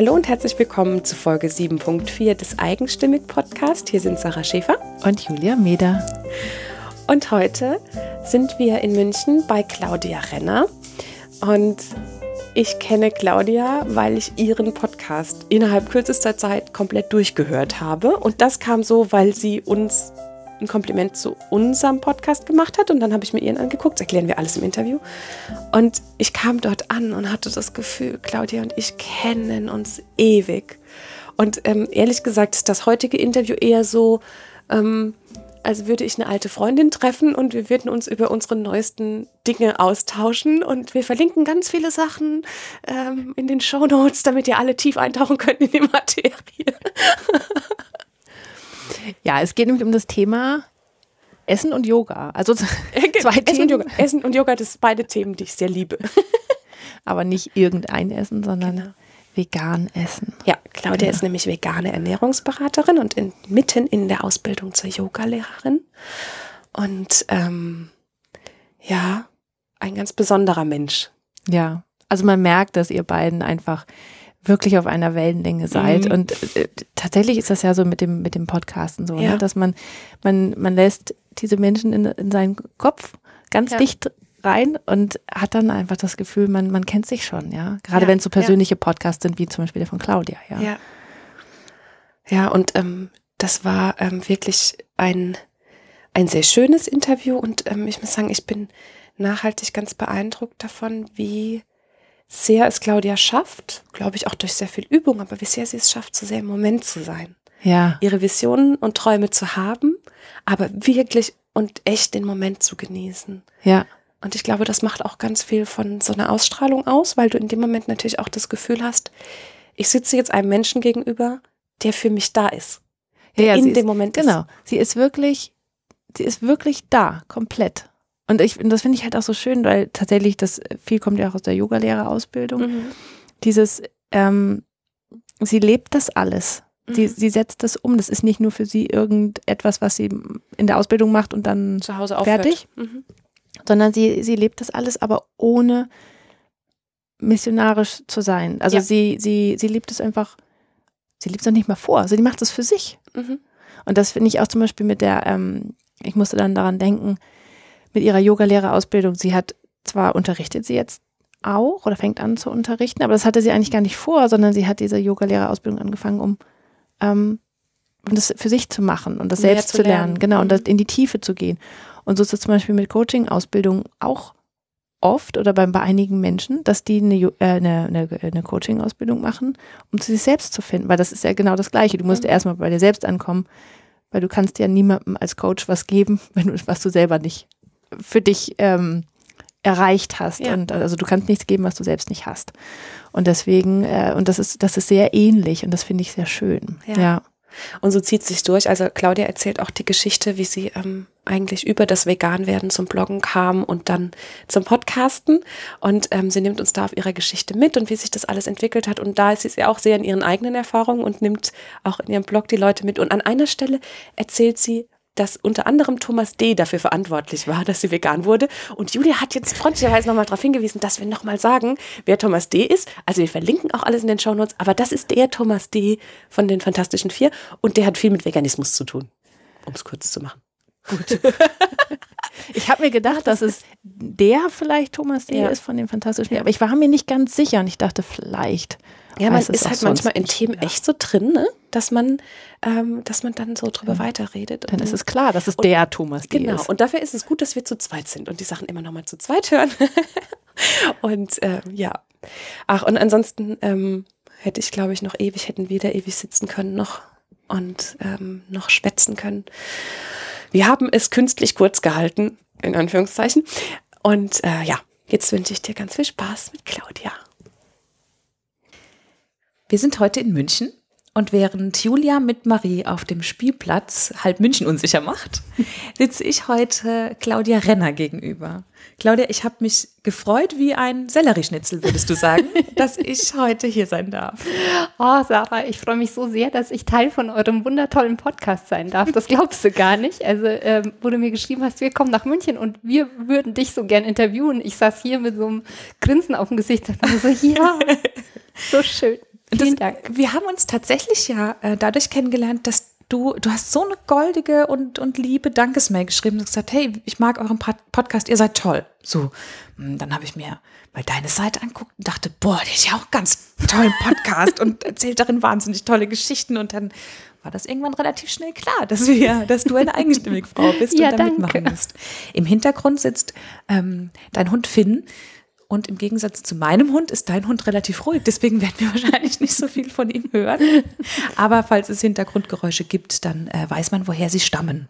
Hallo und herzlich willkommen zu Folge 7.4 des Eigenstimmig Podcast. Hier sind Sarah Schäfer und Julia Meder. Und heute sind wir in München bei Claudia Renner. Und ich kenne Claudia, weil ich ihren Podcast innerhalb kürzester Zeit komplett durchgehört habe. Und das kam so, weil sie uns ein Kompliment zu unserem Podcast gemacht hat und dann habe ich mir ihren angeguckt, das erklären wir alles im Interview. Und ich kam dort an und hatte das Gefühl, Claudia und ich kennen uns ewig. Und ähm, ehrlich gesagt ist das heutige Interview eher so, ähm, als würde ich eine alte Freundin treffen und wir würden uns über unsere neuesten Dinge austauschen und wir verlinken ganz viele Sachen ähm, in den Show Notes, damit ihr alle tief eintauchen könnt in die Materie. Ja, es geht nämlich um das Thema Essen und Yoga. Also zwei Essen Themen. Und Yoga. Essen und Yoga, das sind beide Themen, die ich sehr liebe. Aber nicht irgendein Essen, sondern genau. vegan essen. Ja, Claudia genau. ist nämlich vegane Ernährungsberaterin und in, mitten in der Ausbildung zur Yogalehrerin. Und ähm, ja, ein ganz besonderer Mensch. Ja, also man merkt, dass ihr beiden einfach wirklich auf einer Wellenlänge seid. Mhm. Und äh, tatsächlich ist das ja so mit dem, mit dem Podcasten so, ne? ja. ne? dass man, man, man lässt diese Menschen in, in seinen Kopf ganz ja. dicht rein und hat dann einfach das Gefühl, man, man kennt sich schon, ja. Gerade ja. wenn es so persönliche Podcasts sind, wie zum Beispiel der von Claudia, ja. Ja, ja und ähm, das war ähm, wirklich ein, ein sehr schönes Interview und ähm, ich muss sagen, ich bin nachhaltig ganz beeindruckt davon, wie sehr es Claudia schafft, glaube ich auch durch sehr viel Übung, aber wie sehr sie es schafft, so sehr im Moment zu sein. Ja. Ihre Visionen und Träume zu haben, aber wirklich und echt den Moment zu genießen. Ja. Und ich glaube, das macht auch ganz viel von so einer Ausstrahlung aus, weil du in dem Moment natürlich auch das Gefühl hast, ich sitze jetzt einem Menschen gegenüber, der für mich da ist. Der ja, ja, in dem ist, Moment Genau. Sie ist wirklich, sie ist wirklich da, komplett. Und ich, das finde ich halt auch so schön, weil tatsächlich das viel kommt ja auch aus der Yogalehrerausbildung. Mhm. Dieses, ähm, sie lebt das alles. Mhm. Sie, sie setzt das um. Das ist nicht nur für sie irgendetwas, was sie in der Ausbildung macht und dann zu Hause fertig, mhm. sondern sie, sie lebt das alles, aber ohne missionarisch zu sein. Also ja. sie, sie, sie liebt es einfach, sie liebt es auch nicht mal vor. Also sie macht es für sich. Mhm. Und das finde ich auch zum Beispiel mit der, ähm, ich musste dann daran denken, mit ihrer Yogalehrerausbildung. Sie hat zwar unterrichtet sie jetzt auch oder fängt an zu unterrichten, aber das hatte sie eigentlich gar nicht vor, sondern sie hat diese Yogalehrerausbildung angefangen, um, ähm, um das für sich zu machen und das Mehr selbst zu lernen, lernen. genau, mhm. und das in die Tiefe zu gehen. Und so ist es zum Beispiel mit Coaching-Ausbildung auch oft oder bei, bei einigen Menschen, dass die eine, äh, eine, eine, eine Coaching-Ausbildung machen, um zu sich selbst zu finden, weil das ist ja genau das Gleiche. Du musst mhm. erstmal bei dir selbst ankommen, weil du kannst ja niemandem als Coach was geben, wenn du, was du selber nicht für dich ähm, erreicht hast. Ja. Und also du kannst nichts geben, was du selbst nicht hast. Und deswegen, äh, und das ist, das ist sehr ähnlich und das finde ich sehr schön. Ja. ja. Und so zieht sich durch. Also Claudia erzählt auch die Geschichte, wie sie ähm, eigentlich über das Veganwerden zum Bloggen kam und dann zum Podcasten. Und ähm, sie nimmt uns da auf ihrer Geschichte mit und wie sich das alles entwickelt hat. Und da ist sie auch sehr in ihren eigenen Erfahrungen und nimmt auch in ihrem Blog die Leute mit. Und an einer Stelle erzählt sie, dass unter anderem Thomas D. dafür verantwortlich war, dass sie vegan wurde. Und Julia hat jetzt freundlicherweise nochmal darauf hingewiesen, dass wir nochmal sagen, wer Thomas D. ist. Also wir verlinken auch alles in den Shownotes, aber das ist der Thomas D. von den Fantastischen Vier und der hat viel mit Veganismus zu tun, um es kurz zu machen. Gut. ich habe mir gedacht, dass es der vielleicht Thomas D. Ja. ist von den Fantastischen Vier, aber ich war mir nicht ganz sicher und ich dachte, vielleicht ja, man ist halt manchmal in Themen ja. echt so drin, ne? dass man, ähm, dass man dann so drüber ja. weiterredet. Dann ist es klar, dass es und, der Thomas genau. ist. Und dafür ist es gut, dass wir zu zweit sind und die Sachen immer noch mal zu zweit hören. und ähm, ja, ach und ansonsten ähm, hätte ich, glaube ich, noch ewig, hätten wir da ewig sitzen können noch und ähm, noch schwätzen können. Wir haben es künstlich kurz gehalten, in Anführungszeichen. Und äh, ja, jetzt wünsche ich dir ganz viel Spaß mit Claudia. Wir sind heute in München und während Julia mit Marie auf dem Spielplatz halb München unsicher macht, sitze ich heute Claudia Renner gegenüber. Claudia, ich habe mich gefreut wie ein Sellerieschnitzel, würdest du sagen, dass ich heute hier sein darf. Oh, Sarah, ich freue mich so sehr, dass ich Teil von eurem wundertollen Podcast sein darf. Das glaubst du gar nicht. Also, ähm, wo du mir geschrieben hast, wir kommen nach München und wir würden dich so gern interviewen. Ich saß hier mit so einem Grinsen auf dem Gesicht und war so, ja, so schön. Vielen das, Dank. Wir haben uns tatsächlich ja äh, dadurch kennengelernt, dass du, du hast so eine goldige und, und liebe Dankesmail geschrieben und gesagt, hey, ich mag euren Pod- Podcast, ihr seid toll. So, hm, dann habe ich mir mal deine Seite anguckt und dachte, boah, die ist ja auch ganz tollen Podcast und erzählt darin wahnsinnig tolle Geschichten und dann war das irgendwann relativ schnell klar, dass wir, dass du eine eigenstimmige Frau bist Ja, und da mitmachen musst. Im Hintergrund sitzt ähm, dein Hund Finn und im Gegensatz zu meinem Hund ist dein Hund relativ ruhig. Deswegen werden wir wahrscheinlich nicht so viel von ihm hören. Aber falls es Hintergrundgeräusche gibt, dann äh, weiß man, woher sie stammen.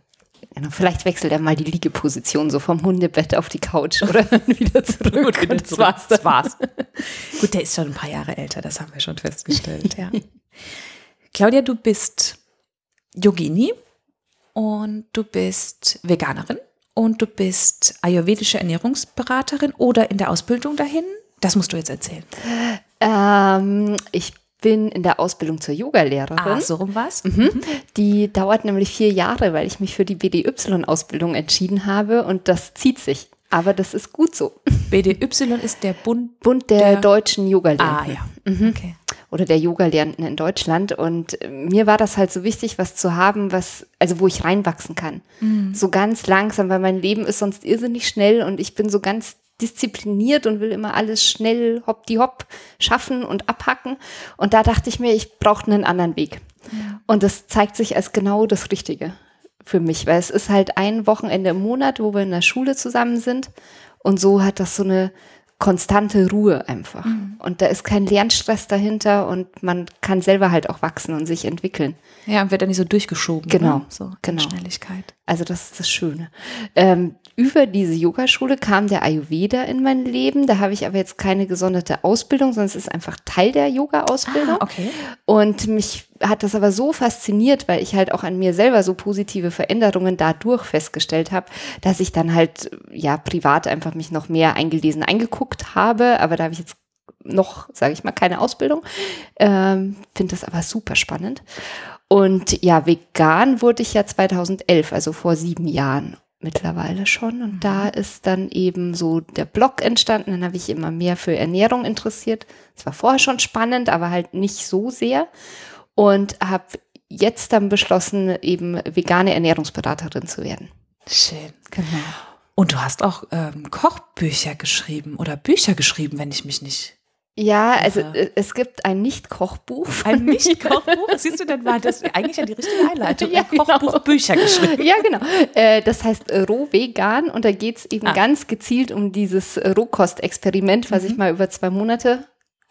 Genau, vielleicht wechselt er mal die Liegeposition so vom Hundebett auf die Couch oder dann wieder zurück. Und das war's. Das war's. Gut, der ist schon ein paar Jahre älter, das haben wir schon festgestellt, ja. Claudia, du bist Yogini und du bist Veganerin und du bist ayurvedische Ernährungsberaterin oder in der Ausbildung dahin. Das musst du jetzt erzählen. Ähm, ich bin in der Ausbildung zur Yogalehrerin. Ah, so rum was. Mhm. Die dauert nämlich vier Jahre, weil ich mich für die BDY-Ausbildung entschieden habe und das zieht sich. Aber das ist gut so. BDY ist der Bund. Bund der, Der- deutschen Yogalehrenden. Ah, ja. Okay. Oder der Yoga-Lehrenden in Deutschland. Und äh, mir war das halt so wichtig, was zu haben, was, also wo ich reinwachsen kann. So ganz langsam, weil mein Leben ist sonst irrsinnig schnell und ich bin so ganz diszipliniert und will immer alles schnell hopp die hopp schaffen und abhacken. Und da dachte ich mir, ich brauche einen anderen Weg. Und das zeigt sich als genau das Richtige für mich, weil es ist halt ein Wochenende im Monat, wo wir in der Schule zusammen sind. Und so hat das so eine konstante Ruhe einfach. Und da ist kein Lernstress dahinter und man kann selber halt auch wachsen und sich entwickeln. Ja, und wird dann nicht so durchgeschoben. Genau, Ne? So, genau. Schnelligkeit. Also das ist das Schöne. Ähm, über diese Yogaschule kam der Ayurveda in mein Leben. Da habe ich aber jetzt keine gesonderte Ausbildung, sondern es ist einfach Teil der Yoga-Ausbildung. Ah, okay. Und mich hat das aber so fasziniert, weil ich halt auch an mir selber so positive Veränderungen dadurch festgestellt habe, dass ich dann halt ja privat einfach mich noch mehr eingelesen, eingeguckt habe. Aber da habe ich jetzt noch, sage ich mal, keine Ausbildung. Ähm, Finde das aber super spannend. Und ja, vegan wurde ich ja 2011, also vor sieben Jahren mittlerweile schon. Und da ist dann eben so der Blog entstanden. Dann habe ich immer mehr für Ernährung interessiert. Es war vorher schon spannend, aber halt nicht so sehr. Und habe jetzt dann beschlossen, eben vegane Ernährungsberaterin zu werden. Schön. Genau. Und du hast auch ähm, Kochbücher geschrieben oder Bücher geschrieben, wenn ich mich nicht. Ja, also Aha. äh, es gibt ein Nicht-Kochbuch. Ein Nicht-Kochbuch? Siehst du, dann war das eigentlich ja die richtige Einleitung. Ja, ein Kochbuch, genau. Bücher geschrieben. Ja, genau. Äh, das heißt äh, roh vegan und da geht's eben Ah. ganz gezielt um dieses Rohkostexperiment, was ich mal über zwei Monate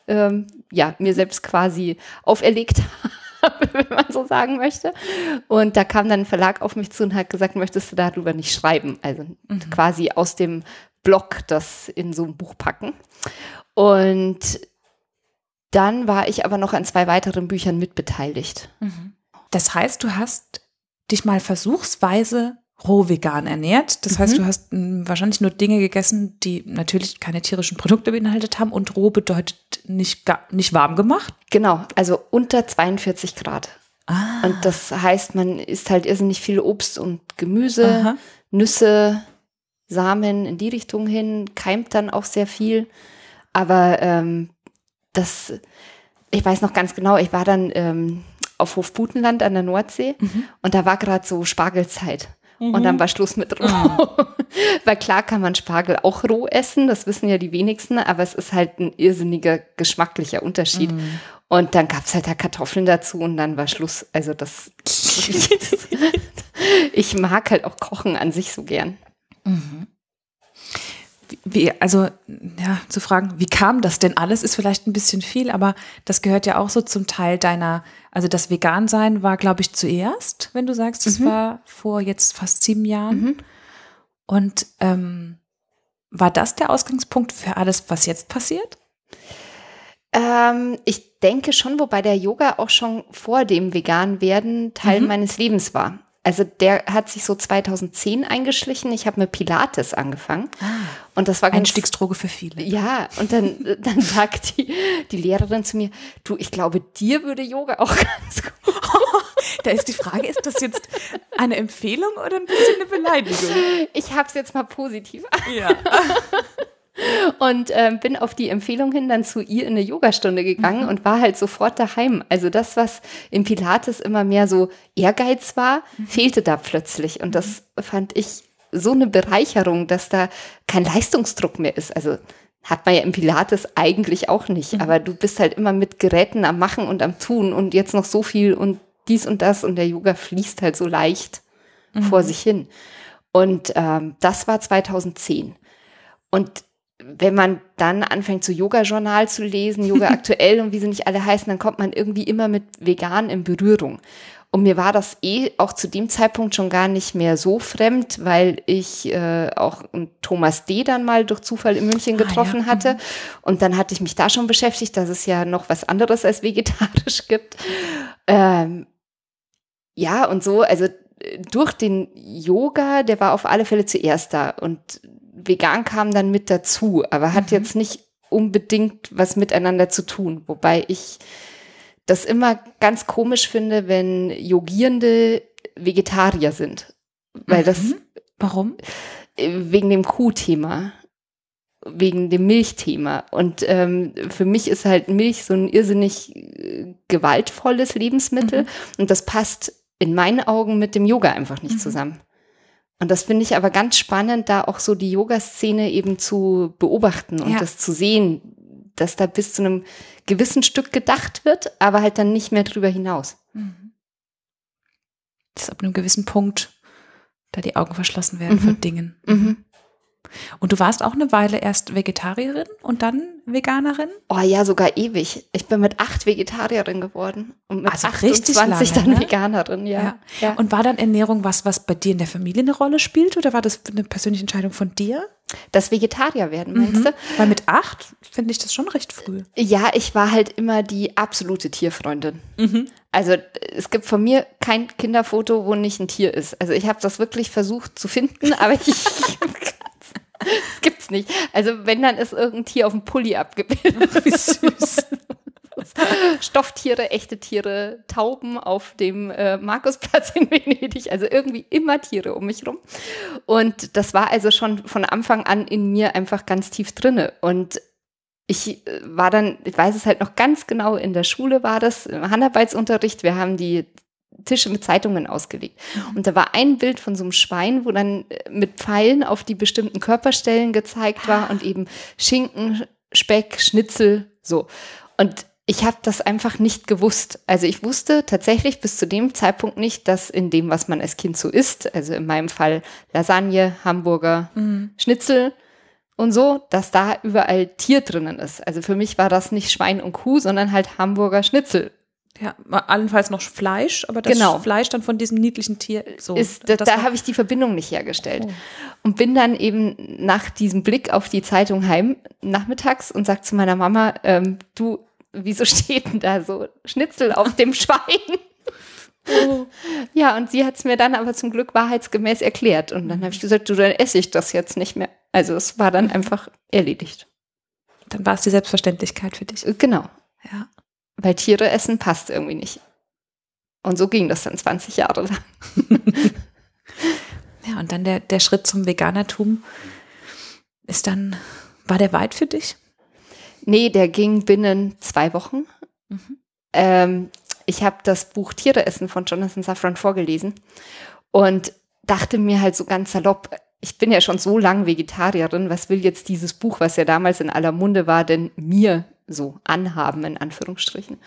ähm, ja, mir selbst quasi auferlegt habe, wenn man so sagen möchte. Und da kam dann ein Verlag auf mich zu und hat gesagt, möchtest du darüber nicht schreiben? Also quasi aus dem Blog das in so ein Buch packen. Und dann war ich aber noch an zwei weiteren Büchern mitbeteiligt. Das heißt, du hast dich mal versuchsweise roh vegan ernährt. Das heißt, du hast mh, wahrscheinlich nur Dinge gegessen, die natürlich keine tierischen Produkte beinhaltet haben. Und roh bedeutet nicht, ga- nicht warm gemacht. Genau, also unter 42 Grad. Ah. Und das heißt, man isst halt irrsinnig viel Obst und Gemüse, Aha. Nüsse, Samen in die Richtung hin, keimt dann auch sehr viel. Aber ähm, das, ich weiß noch ganz genau, ich war dann ähm, auf Hofbutenland an der Nordsee und da war gerade so Spargelzeit. Und dann war Schluss mit roh. Weil klar kann man Spargel auch roh essen, das wissen ja die wenigsten, aber es ist halt ein irrsinniger geschmacklicher Unterschied. Und dann gab's halt da Kartoffeln dazu und dann war Schluss. Also das, ich mag halt auch Kochen an sich so gern. Wie, also, ja, zu fragen, wie kam das denn alles, ist vielleicht ein bisschen viel, aber das gehört ja auch so zum Teil deiner, also das Vegan-Sein war, glaube ich, zuerst, wenn du sagst, das war vor jetzt fast sieben Jahren. Und ähm, war das der Ausgangspunkt für alles, was jetzt passiert? Ähm, ich denke schon, wobei der Yoga auch schon vor dem Vegan-Werden Teil meines Lebens war. Also der hat sich so 2010 eingeschlichen. Ich habe mit Pilates angefangen. Und das war Einstiegsdroge für viele. Ja, und dann, dann sagt die, die Lehrerin zu mir, du, ich glaube, dir würde Yoga auch ganz gut. Da ist die Frage, ist das jetzt eine Empfehlung oder ein bisschen eine Beleidigung? Ich habe es jetzt mal positiv. Ja. Und äh, bin auf die Empfehlung hin dann zu ihr in eine Yogastunde gegangen mhm. und war halt sofort daheim. Also das, was im Pilates immer mehr so Ehrgeiz war, mhm. fehlte da plötzlich. Und das fand ich so eine Bereicherung, dass da kein Leistungsdruck mehr ist. Also hat man ja im Pilates eigentlich auch nicht, mhm. aber du bist halt immer mit Geräten am Machen und am Tun und jetzt noch so viel und dies und das und der Yoga fließt halt so leicht mhm. vor sich hin. Und ähm, das war 2010. Und wenn man dann anfängt, so Yoga-Journal zu lesen, Yoga aktuell und wie sie nicht alle heißen, dann kommt man irgendwie immer mit vegan in Berührung. Und mir war das eh auch zu dem Zeitpunkt schon gar nicht mehr so fremd, weil ich äh, auch Thomas D. dann mal durch Zufall in München getroffen ah, ja. hatte. Mhm. Und dann hatte ich mich da schon beschäftigt, dass es ja noch was anderes als vegetarisch gibt. Ähm, ja, und so, also durch den Yoga, der war auf alle Fälle zuerst da. Und vegan kam dann mit dazu, aber hat mhm. jetzt nicht unbedingt was miteinander zu tun. Wobei ich das immer ganz komisch finde, wenn Yogierende Vegetarier sind. Weil mhm. das. Warum? Wegen dem Kuhthema. Wegen dem Milchthema. Und ähm, für mich ist halt Milch so ein irrsinnig äh, gewaltvolles Lebensmittel. Mhm. Und das passt in meinen Augen mit dem Yoga einfach nicht mhm. zusammen. Und das finde ich aber ganz spannend, da auch so die Yoga-Szene eben zu beobachten und ja. das zu sehen, dass da bis zu einem gewissen Stück gedacht wird, aber halt dann nicht mehr drüber hinaus. Mhm. Dass ab einem gewissen Punkt da die Augen verschlossen werden mhm. vor Dingen. Mhm. Und du warst auch eine Weile erst Vegetarierin und dann Veganerin? Oh ja, sogar ewig. Ich bin mit acht Vegetarierin geworden und mit also 28 lange, dann ne? Veganerin, ja. Ja. ja. Und war dann Ernährung was, was bei dir in der Familie eine Rolle spielt oder war das eine persönliche Entscheidung von dir? Das Vegetarier werden, meinst mhm. du? Weil mit acht finde ich das schon recht früh. Ja, ich war halt immer die absolute Tierfreundin. Mhm. Also es gibt von mir kein Kinderfoto, wo nicht ein Tier ist. Also ich habe das wirklich versucht zu finden, aber ich das gibt's nicht. Also wenn, dann ist irgendein Tier auf dem Pulli abgebildet. Wie süß. Stofftiere, echte Tiere, Tauben auf dem äh, Markusplatz in Venedig. Also irgendwie immer Tiere um mich rum. Und das war also schon von Anfang an in mir einfach ganz tief drinne. Und ich äh, war dann, ich weiß es halt noch ganz genau, in der Schule war das, im Handarbeitsunterricht. Wir haben die Tische mit Zeitungen ausgelegt. Und da war ein Bild von so einem Schwein, wo dann äh, mit Pfeilen auf die bestimmten Körperstellen gezeigt war und eben Schinken, Speck, Schnitzel, so. Und ich habe das einfach nicht gewusst. Also ich wusste tatsächlich bis zu dem Zeitpunkt nicht, dass in dem, was man als Kind so isst, also in meinem Fall Lasagne, Hamburger, mhm. Schnitzel und so, dass da überall Tier drinnen ist. Also für mich war das nicht Schwein und Kuh, sondern halt Hamburger Schnitzel ja, allenfalls noch Fleisch, aber das genau. Fleisch dann von diesem niedlichen Tier. So, ist, da, da habe ich die Verbindung nicht hergestellt. Oh. Und bin dann eben nach diesem Blick auf die Zeitung heim nachmittags und sag zu meiner Mama, ähm, du, wieso steht denn da so Schnitzel auf dem Schwein? Oh. Ja, und sie hat es mir dann aber zum Glück wahrheitsgemäß erklärt. Und dann habe ich gesagt, du, dann esse ich das jetzt nicht mehr. Also es war dann einfach erledigt. Dann war es die Selbstverständlichkeit für dich. Genau. Ja. Weil Tiere essen passt irgendwie nicht. Und so ging das dann 20 Jahre lang. ja, und dann der, der Schritt zum Veganertum ist dann, war der weit für dich? Nee, der ging binnen zwei Wochen. Mhm. Ähm, ich habe das Buch Tiere essen von Jonathan Safran vorgelesen und dachte mir halt so ganz salopp, ich bin ja schon so lang Vegetarierin, was will jetzt dieses Buch, was ja damals in aller Munde war, denn mir so anhaben, in Anführungsstrichen.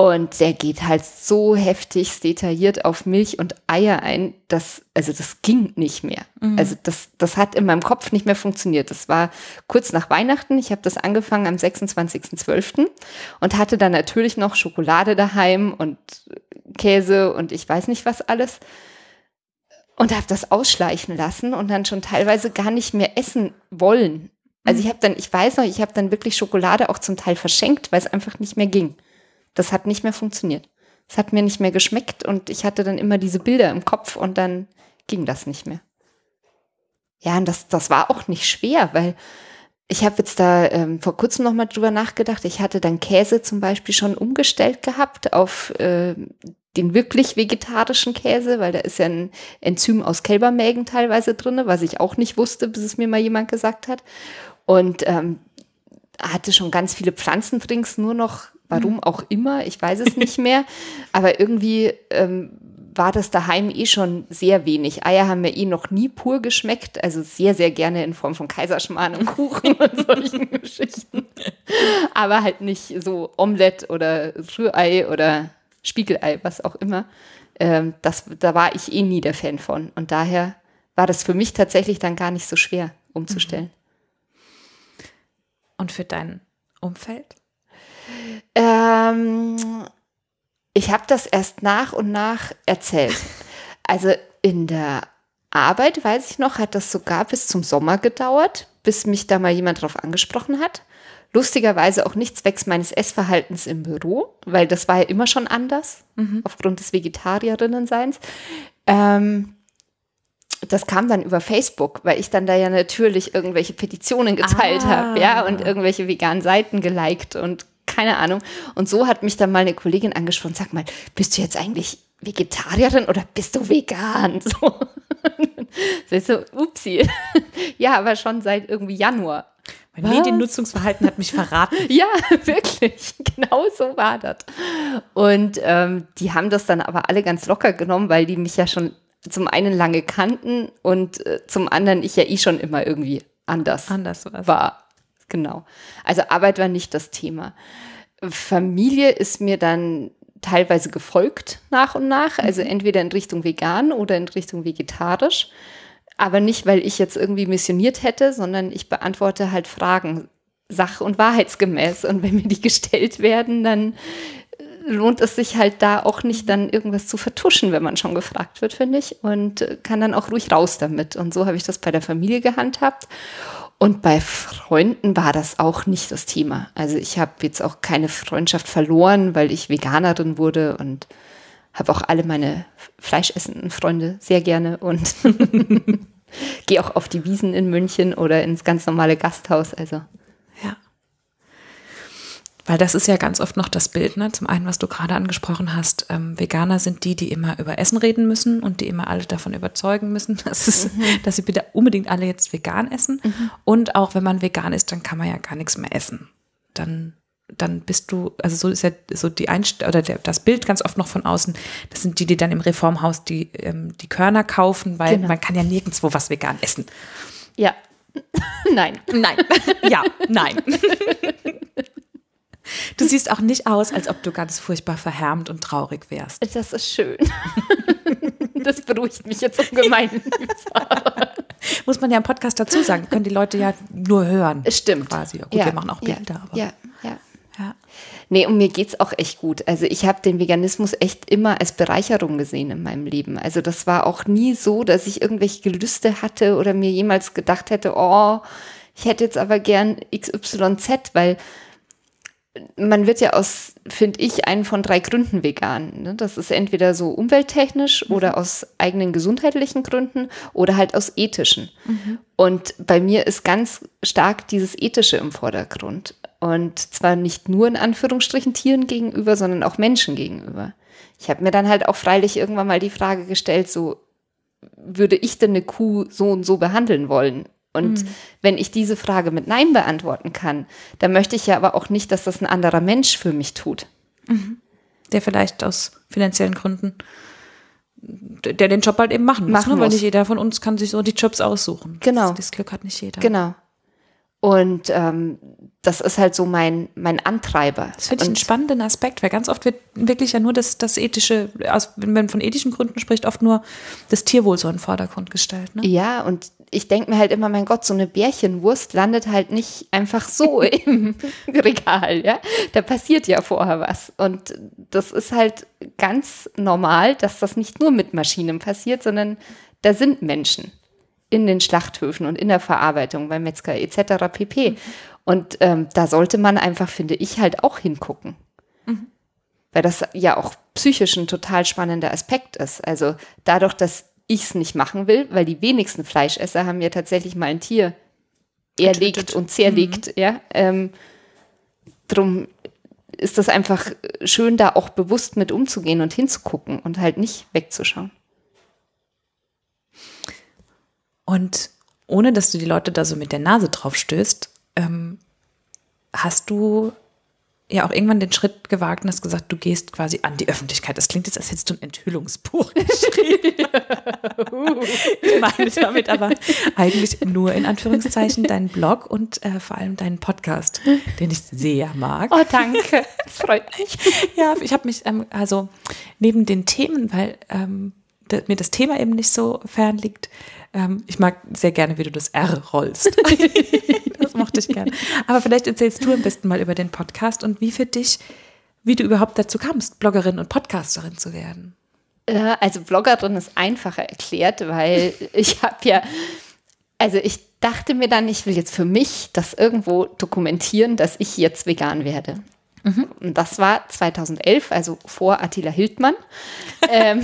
Und der geht halt so heftig detailliert auf Milch und Eier ein, dass, also das ging nicht mehr. Mhm. Also das, das hat in meinem Kopf nicht mehr funktioniert. Das war kurz nach Weihnachten. Ich habe das angefangen am 26.12. und hatte dann natürlich noch Schokolade daheim und Käse und ich weiß nicht was alles. Und habe das ausschleichen lassen und dann schon teilweise gar nicht mehr essen wollen. Also ich habe dann, ich weiß noch, ich habe dann wirklich Schokolade auch zum Teil verschenkt, weil es einfach nicht mehr ging. Das hat nicht mehr funktioniert. Es hat mir nicht mehr geschmeckt und ich hatte dann immer diese Bilder im Kopf und dann ging das nicht mehr. Ja, und das, das war auch nicht schwer, weil ich habe jetzt da ähm, vor kurzem noch mal drüber nachgedacht. Ich hatte dann Käse zum Beispiel schon umgestellt gehabt auf äh, den wirklich vegetarischen Käse, weil da ist ja ein Enzym aus Kälbermägen teilweise drinne, was ich auch nicht wusste, bis es mir mal jemand gesagt hat. Und ähm, hatte schon ganz viele Pflanzendrinks nur noch, warum Mhm. auch immer, ich weiß es nicht mehr. Aber irgendwie ähm, war das daheim eh schon sehr wenig. Eier haben mir eh noch nie pur geschmeckt, also sehr, sehr gerne in Form von Kaiserschmarrn und Kuchen und solchen Geschichten. Aber halt nicht so Omelette oder Rührei oder Spiegelei, was auch immer. Ähm, das, da war ich eh nie der Fan von. Und daher war das für mich tatsächlich dann gar nicht so schwer umzustellen. Und für dein Umfeld? Ähm, ich habe das erst nach und nach erzählt. Also in der Arbeit, weiß ich noch, hat das sogar bis zum Sommer gedauert, bis mich da mal jemand drauf angesprochen hat. Lustigerweise auch nicht zwecks meines Essverhaltens im Büro, weil das war ja immer schon anders, aufgrund des Vegetarierinnenseins. Ähm, das kam dann über Facebook, weil ich dann da ja natürlich irgendwelche Petitionen geteilt Ah. habe, ja, und irgendwelche veganen Seiten geliked und keine Ahnung. Und so hat mich dann mal eine Kollegin angesprochen, sag mal, bist du jetzt eigentlich Vegetarierin oder bist du vegan? So. So so, upsi. Ja, aber schon seit irgendwie Januar. Mein Was? Mediennutzungsverhalten hat mich verraten. Ja, wirklich. Genau so war das. Und ähm, die haben das dann aber alle ganz locker genommen, weil die mich ja schon zum einen lange kannten und äh, zum anderen ich ja eh schon immer irgendwie anders Anders war's. war. Genau. Also Arbeit war nicht das Thema. Familie ist mir dann teilweise gefolgt nach und nach, also entweder in Richtung vegan oder in Richtung vegetarisch. Aber nicht, weil ich jetzt irgendwie missioniert hätte, sondern ich beantworte halt Fragen sach- und wahrheitsgemäß. Und wenn mir die gestellt werden, dann lohnt es sich halt da auch nicht dann irgendwas zu vertuschen, wenn man schon gefragt wird, finde ich. Und kann dann auch ruhig raus damit. Und so habe ich das bei der Familie gehandhabt. Und bei Freunden war das auch nicht das Thema. Also ich habe jetzt auch keine Freundschaft verloren, weil ich Veganerin wurde und habe auch alle meine fleischessenden Freunde sehr gerne und gehe auch auf die Wiesen in München oder ins ganz normale Gasthaus. Also. Weil das ist ja ganz oft noch das Bild, ne? Zum einen, was du gerade angesprochen hast, ähm, Veganer sind die, die immer über Essen reden müssen und die immer alle davon überzeugen müssen, dass, es, dass sie bitte unbedingt alle jetzt vegan essen. Und auch wenn man vegan ist, dann kann man ja gar nichts mehr essen. Dann, dann bist du, also so ist ja so die Einst oder der, das Bild ganz oft noch von außen, das sind die, die dann im Reformhaus die, ähm, die Körner kaufen, weil Genau. man kann ja nirgendwo was vegan essen. ja, nein. Nein. ja, nein. Du siehst auch nicht aus, als ob du ganz furchtbar verhärmt und traurig wärst. Das ist schön. Das beruhigt mich jetzt ungemein. Muss man ja im Podcast dazu sagen, können die Leute ja nur hören. Stimmt. Quasi. Ja, gut, wir machen auch Bilder, ja, aber. Ja, ja. Ja. Nee, und mir geht's auch echt gut. Also ich habe den Veganismus echt immer als Bereicherung gesehen in meinem Leben. Also das war auch nie so, dass ich irgendwelche Gelüste hatte oder mir jemals gedacht hätte, oh, ich hätte jetzt aber gern XYZ, weil man wird ja aus, finde ich, einen von drei Gründen vegan. Ne? Das ist entweder so umwelttechnisch oder aus eigenen gesundheitlichen Gründen oder halt aus ethischen. Und bei mir ist ganz stark dieses Ethische im Vordergrund. Und zwar nicht nur in Anführungsstrichen Tieren gegenüber, sondern auch Menschen gegenüber. Ich habe mir dann halt auch freilich irgendwann mal die Frage gestellt, so würde ich denn eine Kuh so und so behandeln wollen? Und wenn ich diese Frage mit Nein beantworten kann, dann möchte ich ja aber auch nicht, dass das ein anderer Mensch für mich tut. Der vielleicht aus finanziellen Gründen, der den Job halt eben machen muss. Machen ne? Weil muss. nicht jeder von uns kann sich so die Jobs aussuchen. Genau. Das, das Glück hat nicht jeder. Genau. Und ähm, das ist halt so mein, mein Antreiber. Das finde ich einen Und- spannenden Aspekt, weil ganz oft wird wirklich ja nur das, das ethische, aus, wenn man von ethischen Gründen spricht, oft nur das Tierwohl so in den Vordergrund gestellt. Ne? Ja, und ich denke mir halt immer, mein Gott, so eine Bärchenwurst landet halt nicht einfach so im Regal, ja. Da passiert ja vorher was. Und das ist halt ganz normal, dass das nicht nur mit Maschinen passiert, sondern da sind Menschen in den Schlachthöfen und in der Verarbeitung beim Metzger etc. pp. Und ähm, da sollte man einfach, finde ich, halt auch hingucken. Weil das ja auch psychisch ein total spannender Aspekt ist. Also dadurch, dass ich es nicht machen will, weil die wenigsten Fleischesser haben ja tatsächlich mal ein Tier erlegt Getötet. und zerlegt, ja. Ähm, drum ist das einfach schön, da auch bewusst mit umzugehen und hinzugucken und halt nicht wegzuschauen. Und ohne dass du die Leute da so mit der Nase drauf stößt, ähm, hast du ja auch irgendwann den Schritt gewagt und hast gesagt, du gehst quasi an die Öffentlichkeit. Das klingt jetzt, als hättest du ein Enthüllungsbuch geschrieben. ich meine damit aber eigentlich nur in Anführungszeichen deinen Blog und äh, vor allem deinen Podcast, den ich sehr mag. Oh, danke. Das freut mich. Ja, ich habe mich, ähm, also neben den Themen, weil ähm, mir das Thema eben nicht so fern liegt, ähm, ich mag sehr gerne, wie du das R rollst. das mochte ich gerne. Aber vielleicht erzählst du am besten mal über den Podcast und wie für dich, wie du überhaupt dazu kamst, Bloggerin und Podcasterin zu werden. Äh, also Bloggerin ist einfacher erklärt, weil ich habe ja, also ich dachte mir dann, ich will jetzt für mich das irgendwo dokumentieren, dass ich jetzt vegan werde. Mhm. Und das war 2011, also vor Attila Hildmann. ähm.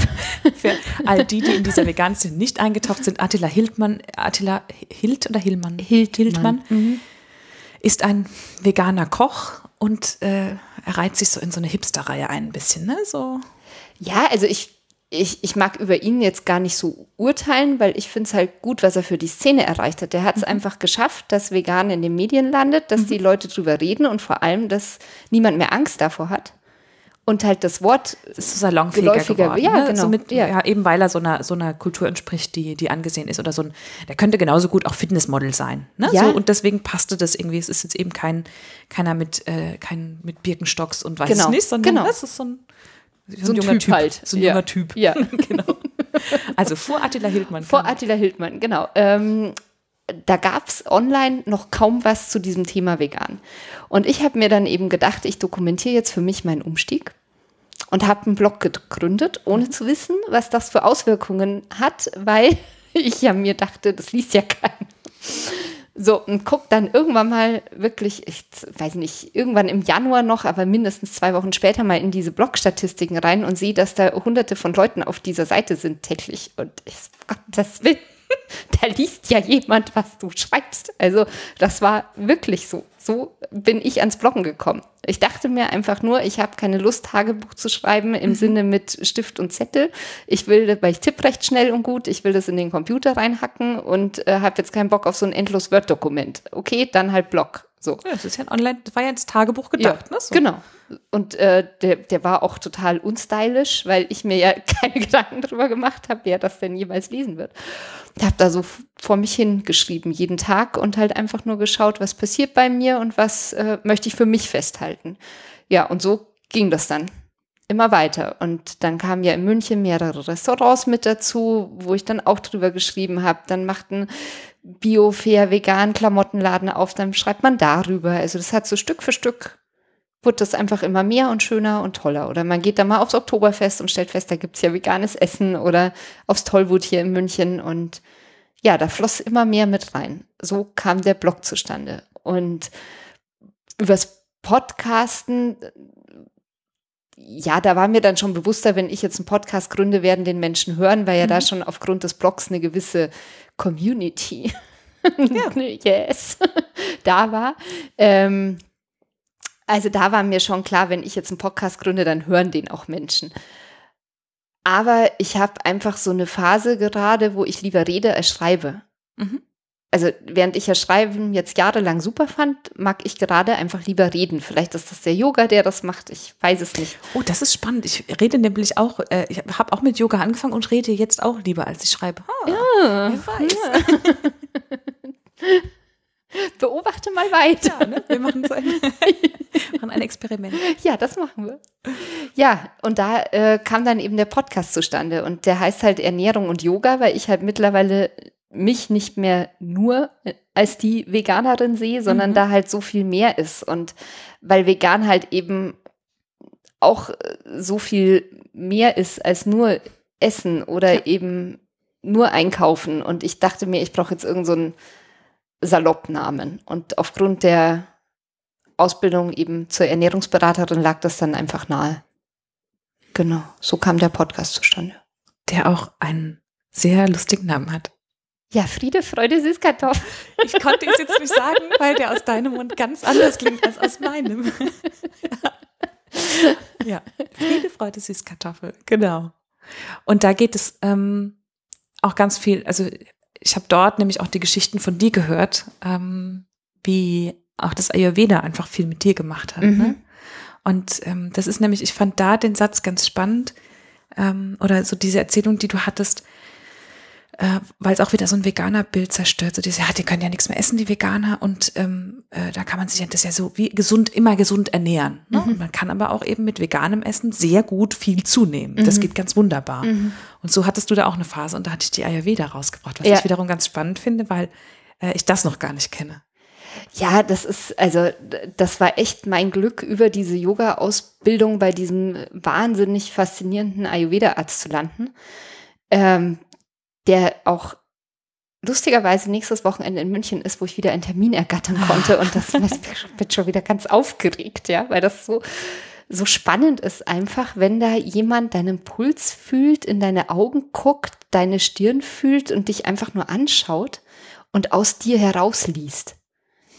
Für all die, die in dieser Vegan-Szene nicht eingetaucht sind, Attila Hildmann, Attila Hild oder Hillmann? Hild, Hildmann. Mhm. Ist ein veganer Koch und äh, er reiht sich so in so eine Hipster-Reihe ein, ein bisschen, ne? So. Ja, also ich ich, ich mag über ihn jetzt gar nicht so urteilen, weil ich finde es halt gut, was er für die Szene erreicht hat. Der hat es mhm. einfach geschafft, dass Vegan in den Medien landet, dass mhm. die Leute drüber reden und vor allem, dass niemand mehr Angst davor hat. Und halt das Wort ist so salonfähiger geworden. Ja, ne? genau. So mit, ja. ja. eben weil er so einer, so einer Kultur entspricht, die, die angesehen ist. Oder so ein, der könnte genauso gut auch Fitnessmodel sein. Ne? Ja. So, und deswegen passte das irgendwie. Es ist jetzt eben kein, keiner mit, äh, kein, mit Birkenstocks und weiß genau. es nicht, sondern genau. das ist so ein so, ein, typ, typ, halt. So ein ja. junger Typ. Ja, genau. Also vor Attila Hildmann. Vor Attila Hildmann, genau. Ähm, da gab es online noch kaum was zu diesem Thema vegan. Und ich habe mir dann eben gedacht, ich dokumentiere jetzt für mich meinen Umstieg und habe einen Blog gegründet, ohne mhm. zu wissen, was das für Auswirkungen hat, weil ich ja mir dachte, das liest ja keiner. So, und guck dann irgendwann mal wirklich, ich weiß nicht, irgendwann im Januar noch, aber mindestens zwei Wochen später mal in diese Blog-Statistiken rein und sehe, dass da hunderte von Leuten auf dieser Seite sind täglich. Und ich, Gott, das will, da liest ja jemand, was du schreibst. Also das war wirklich so. So bin ich ans Bloggen gekommen. Ich dachte mir einfach nur, ich habe keine Lust, Tagebuch zu schreiben im mhm. Sinne mit Stift und Zettel. Ich will, weil ich tippe recht schnell und gut, ich will das in den Computer reinhacken und äh, habe jetzt keinen Bock auf so ein endlos Word-Dokument. Okay, dann halt Blog. So. Ja, das ist ja ein Online, das war ja ins Tagebuch gedacht, ja, ne? So. Genau. Und äh, der, der war auch total unstylisch, weil ich mir ja keine Gedanken darüber gemacht habe, wer das denn jemals lesen wird. Ich habe da so vor mich hingeschrieben, jeden Tag und halt einfach nur geschaut, was passiert bei mir und was äh, möchte ich für mich festhalten. Ja, und so ging das dann immer weiter. Und dann kamen ja in München mehrere Restaurants mit dazu, wo ich dann auch drüber geschrieben habe. Dann machten Bio, Fair, Vegan Klamottenladen auf, dann schreibt man darüber. Also das hat so Stück für Stück wird das einfach immer mehr und schöner und toller. Oder man geht da mal aufs Oktoberfest und stellt fest, da gibt's ja veganes Essen oder aufs Tollwut hier in München. Und ja, da floss immer mehr mit rein. So kam der Blog zustande. Und übers Podcasten, ja, da war mir dann schon bewusster, wenn ich jetzt einen Podcast gründe, werden den Menschen hören, weil ja mhm. da schon aufgrund des Blogs eine gewisse Community, ja. yes, da war. Ähm, also da war mir schon klar, wenn ich jetzt einen Podcast gründe, dann hören den auch Menschen. Aber ich habe einfach so eine Phase gerade, wo ich lieber rede als schreibe. Mhm. Also während ich ja Schreiben jetzt jahrelang super fand, mag ich gerade einfach lieber reden. Vielleicht ist das der Yoga, der das macht. Ich weiß es nicht. Oh, das ist spannend. Ich rede nämlich auch, äh, ich habe auch mit Yoga angefangen und rede jetzt auch lieber, als ich schreibe. Ah, ja, wer weiß. Ja. Beobachte mal weiter. Ja, ne? Wir machen so ein, machen ein Experiment. Ja, das machen wir. Ja, und da äh, kam dann eben der Podcast zustande. Und der heißt halt Ernährung und Yoga, weil ich halt mittlerweile mich nicht mehr nur als die Veganerin sehe, sondern mhm. da halt so viel mehr ist. Und weil vegan halt eben auch so viel mehr ist als nur Essen oder ja. eben nur einkaufen. Und ich dachte mir, ich brauche jetzt irgendeinen so Saloppnamen. Und aufgrund der Ausbildung eben zur Ernährungsberaterin lag das dann einfach nahe. Genau, so kam der Podcast zustande. Der auch einen sehr lustigen Namen hat. Ja, Friede, Freude, Süßkartoffel. Ich konnte es jetzt nicht sagen, weil der aus deinem Mund ganz anders klingt als aus meinem. ja, Friede, Freude, Süßkartoffel, genau. Und da geht es ähm, auch ganz viel, also ich habe dort nämlich auch die Geschichten von dir gehört, ähm, wie auch das Ayurveda einfach viel mit dir gemacht hat. Ne? Mhm. Und ähm, das ist nämlich, ich fand da den Satz ganz spannend ähm, oder so diese Erzählung, die du hattest, äh, weil es auch wieder so ein Veganer-Bild zerstört. So diese, ja, die können ja nichts mehr essen, die Veganer. Und ähm, äh, da kann man sich ja das ja so wie gesund, immer gesund ernähren. Ne? Und man kann aber auch eben mit veganem Essen sehr gut viel zunehmen. Das geht ganz wunderbar. Und so hattest du da auch eine Phase und da hatte ich die Ayurveda rausgebracht, was Ja. ich wiederum ganz spannend finde, weil äh, ich das noch gar nicht kenne. Ja, das ist, also das war echt mein Glück, über diese Yoga-Ausbildung bei diesem wahnsinnig faszinierenden Ayurveda-Arzt zu landen, ähm, der auch lustigerweise nächstes Wochenende in München ist, wo ich wieder einen Termin ergattern konnte. Und das bin schon wieder ganz aufgeregt, ja, weil das so, so spannend ist einfach, wenn da jemand deinen Puls fühlt, in deine Augen guckt, deine Stirn fühlt und dich einfach nur anschaut und aus dir herausliest.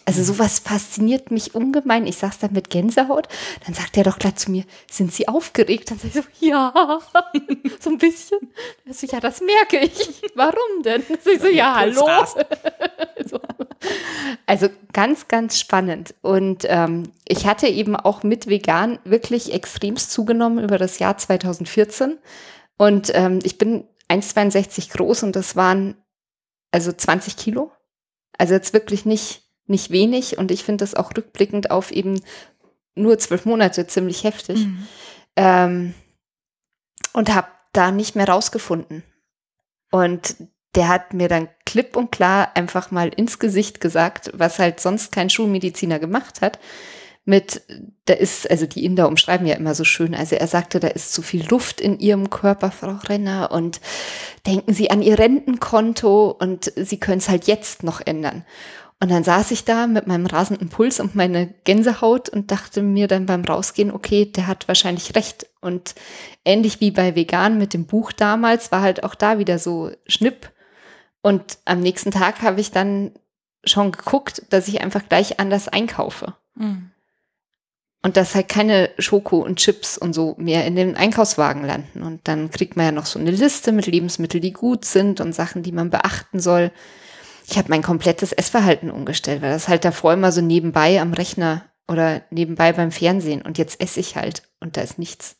Also sowas fasziniert mich ungemein. Ich saß da mit Gänsehaut. Dann sagt er doch gleich zu mir, sind Sie aufgeregt? Dann sag ich so, ja, so ein bisschen. Dann so, ja, das merke ich. Warum denn? Dann sag ich so, ja, hallo. so. Also ganz, ganz spannend. Und ähm, ich hatte eben auch mit vegan wirklich extremst zugenommen über das Jahr 2014. Und ähm, ich bin 1,62 groß und das waren also 20 Kilo. Also jetzt wirklich nicht, nicht wenig. Und ich finde das auch rückblickend auf eben nur zwölf Monate ziemlich heftig. Ähm, und habe da nicht mehr rausgefunden. Und der hat mir dann klipp und klar einfach mal ins Gesicht gesagt, was halt sonst kein Schulmediziner gemacht hat. Mit, da ist, also die Inder umschreiben ja immer so schön. Also er sagte, da ist zu viel Luft in ihrem Körper, Frau Renner, und denken Sie an Ihr Rentenkonto und Sie können es halt jetzt noch ändern. Und dann saß ich da mit meinem rasenden Puls und meine Gänsehaut und dachte mir dann beim Rausgehen, okay, der hat wahrscheinlich recht. Und ähnlich wie bei Vegan mit dem Buch damals war halt auch da wieder so Schnipp. Und am nächsten Tag habe ich dann schon geguckt, dass ich einfach gleich anders einkaufe. Mhm. Und dass halt keine Schoko und Chips und so mehr in den Einkaufswagen landen. Und dann kriegt man ja noch so eine Liste mit Lebensmitteln, die gut sind und Sachen, die man beachten soll. Ich habe mein komplettes Essverhalten umgestellt, weil das halt davor immer so nebenbei am Rechner oder nebenbei beim Fernsehen. Und jetzt esse ich halt und da ist nichts.